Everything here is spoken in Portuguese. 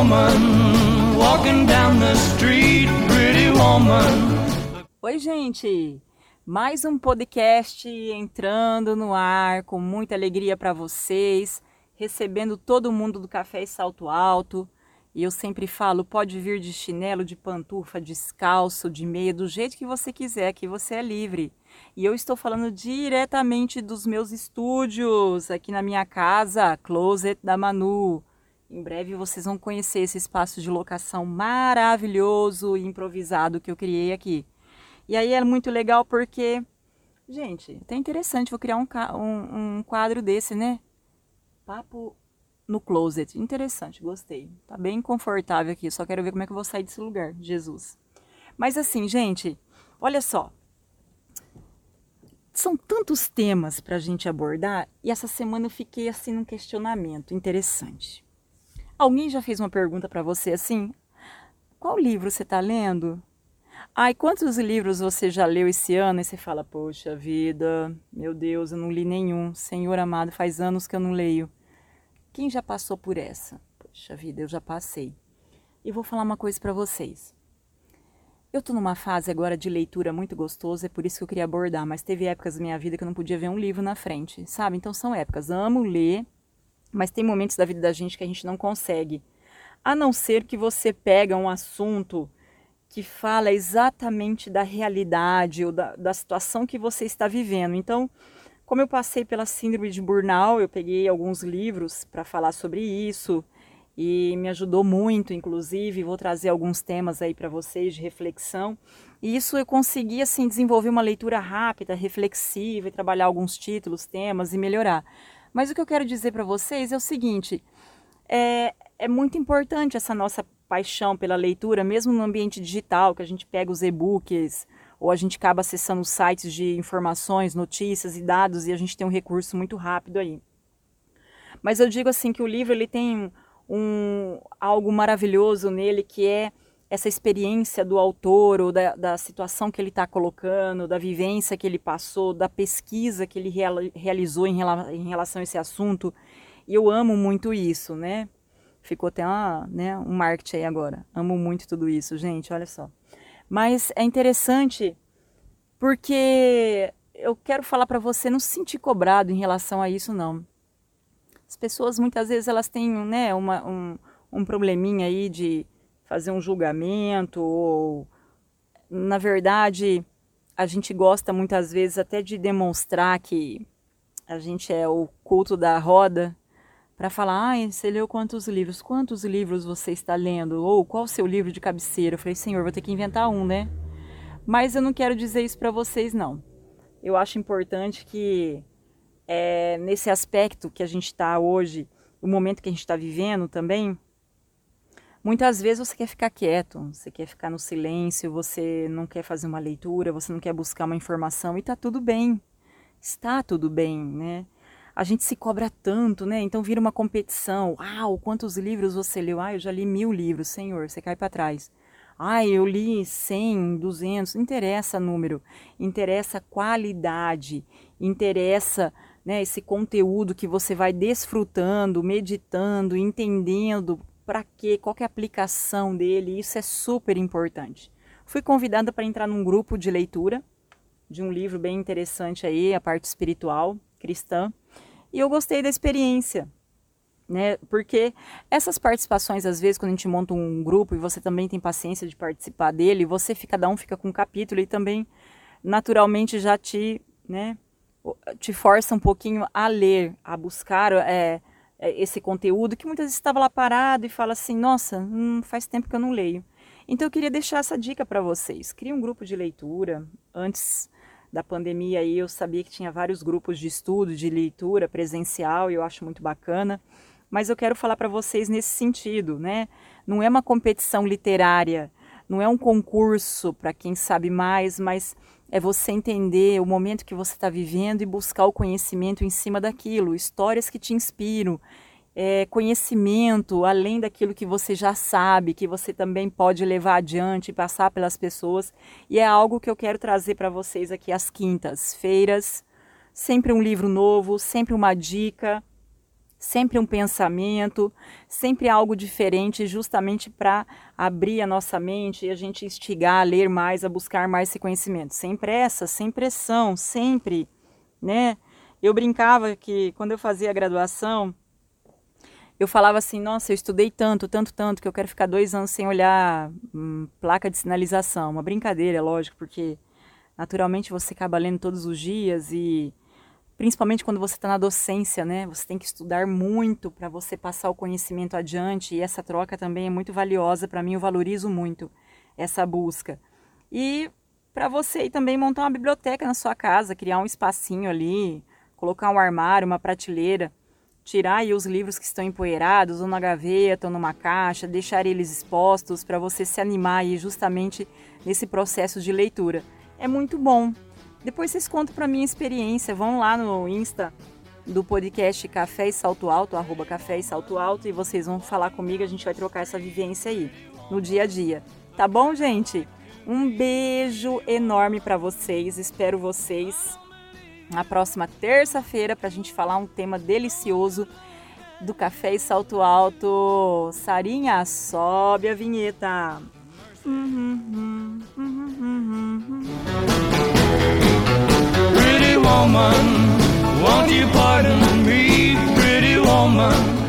woman walking down the street, pretty woman. Oi, gente! Mais um podcast entrando no ar com muita alegria para vocês, recebendo todo mundo do Café e Salto Alto. E eu sempre falo, pode vir de chinelo, de pantufa, descalço, de meia, do jeito que você quiser, que você é livre. E eu estou falando diretamente dos meus estúdios, aqui na minha casa, Closet da Manu. Em breve vocês vão conhecer esse espaço de locação maravilhoso e improvisado que eu criei aqui. E aí é muito legal porque, gente, até interessante, vou criar um, um, um quadro desse, né? Papo no closet. Interessante, gostei. Tá bem confortável aqui, só quero ver como é que eu vou sair desse lugar, Jesus. Mas assim, gente, olha só. São tantos temas para a gente abordar e essa semana eu fiquei assim num questionamento interessante. Alguém já fez uma pergunta para você assim? Qual livro você está lendo? Ai, quantos livros você já leu esse ano? E você fala, poxa vida, meu Deus, eu não li nenhum. Senhor amado, faz anos que eu não leio. Quem já passou por essa? Poxa vida, eu já passei. E vou falar uma coisa para vocês. Eu tô numa fase agora de leitura muito gostosa, é por isso que eu queria abordar, mas teve épocas da minha vida que eu não podia ver um livro na frente, sabe? Então são épocas. Amo ler, mas tem momentos da vida da gente que a gente não consegue. A não ser que você pega um assunto que fala exatamente da realidade ou da, da situação que você está vivendo. Então, como eu passei pela síndrome de burnout, eu peguei alguns livros para falar sobre isso e me ajudou muito, inclusive, vou trazer alguns temas aí para vocês de reflexão. E isso eu consegui assim desenvolver uma leitura rápida, reflexiva e trabalhar alguns títulos, temas e melhorar. Mas o que eu quero dizer para vocês é o seguinte: é, é muito importante essa nossa paixão pela leitura, mesmo no ambiente digital, que a gente pega os e-books, ou a gente acaba acessando sites de informações, notícias e dados e a gente tem um recurso muito rápido aí. Mas eu digo assim que o livro ele tem um algo maravilhoso nele que é essa experiência do autor ou da, da situação que ele está colocando, da vivência que ele passou, da pesquisa que ele real, realizou em, rela, em relação a esse assunto. E eu amo muito isso, né? Ficou até uma, né, um marketing aí agora. Amo muito tudo isso, gente, olha só. Mas é interessante porque eu quero falar para você não se sentir cobrado em relação a isso, não. As pessoas muitas vezes elas têm né, uma, um, um probleminha aí de fazer um julgamento ou na verdade a gente gosta muitas vezes até de demonstrar que a gente é o culto da roda para falar, ah, você leu quantos livros? Quantos livros você está lendo? Ou qual o seu livro de cabeceira? Eu falei, Senhor, vou ter que inventar um, né? Mas eu não quero dizer isso para vocês, não. Eu acho importante que é, nesse aspecto que a gente está hoje, o momento que a gente está vivendo também, muitas vezes você quer ficar quieto, você quer ficar no silêncio, você não quer fazer uma leitura, você não quer buscar uma informação e está tudo bem. Está tudo bem, né? a gente se cobra tanto, né? Então vira uma competição. Uau, quantos livros você leu? Ah, eu já li mil livros, senhor, você cai para trás. Ah, eu li 100, 200, não interessa número, interessa qualidade, interessa né, esse conteúdo que você vai desfrutando, meditando, entendendo para quê, qual é a aplicação dele, isso é super importante. Fui convidada para entrar num grupo de leitura de um livro bem interessante aí, a parte espiritual cristã, e eu gostei da experiência, né? Porque essas participações, às vezes, quando a gente monta um grupo e você também tem paciência de participar dele, você fica, cada um fica com um capítulo e também naturalmente já te, né? Te força um pouquinho a ler, a buscar é, esse conteúdo que muitas vezes estava lá parado e fala assim, nossa, hum, faz tempo que eu não leio. Então eu queria deixar essa dica para vocês. Crie um grupo de leitura antes da pandemia aí eu sabia que tinha vários grupos de estudo, de leitura presencial, e eu acho muito bacana. Mas eu quero falar para vocês nesse sentido, né? Não é uma competição literária, não é um concurso para quem sabe mais, mas é você entender o momento que você está vivendo e buscar o conhecimento em cima daquilo, histórias que te inspiram, é, conhecimento além daquilo que você já sabe, que você também pode levar adiante, passar pelas pessoas. E é algo que eu quero trazer para vocês aqui às quintas-feiras. Sempre um livro novo, sempre uma dica. Sempre um pensamento, sempre algo diferente, justamente para abrir a nossa mente e a gente instigar a ler mais, a buscar mais esse conhecimento. Sem pressa, sem pressão, sempre, né? Eu brincava que quando eu fazia a graduação, eu falava assim, nossa, eu estudei tanto, tanto, tanto, que eu quero ficar dois anos sem olhar hum, placa de sinalização. Uma brincadeira, é lógico, porque naturalmente você acaba lendo todos os dias e principalmente quando você está na docência, né? Você tem que estudar muito para você passar o conhecimento adiante e essa troca também é muito valiosa para mim. Eu valorizo muito essa busca e para você ir também montar uma biblioteca na sua casa, criar um espacinho ali, colocar um armário, uma prateleira, tirar aí os livros que estão empoeirados ou na gaveta ou numa caixa, deixar eles expostos para você se animar aí justamente nesse processo de leitura. É muito bom, depois vocês contam para mim a experiência. Vão lá no Insta do podcast Café e Salto Alto, arroba Café e Salto Alto, e vocês vão falar comigo, a gente vai trocar essa vivência aí, no dia a dia. Tá bom, gente? Um beijo enorme para vocês, espero vocês na próxima terça-feira para a gente falar um tema delicioso do Café e Salto Alto. Sarinha, sobe a vinheta. Uhum, uhum, uhum, woman, won't you pardon me, pretty woman?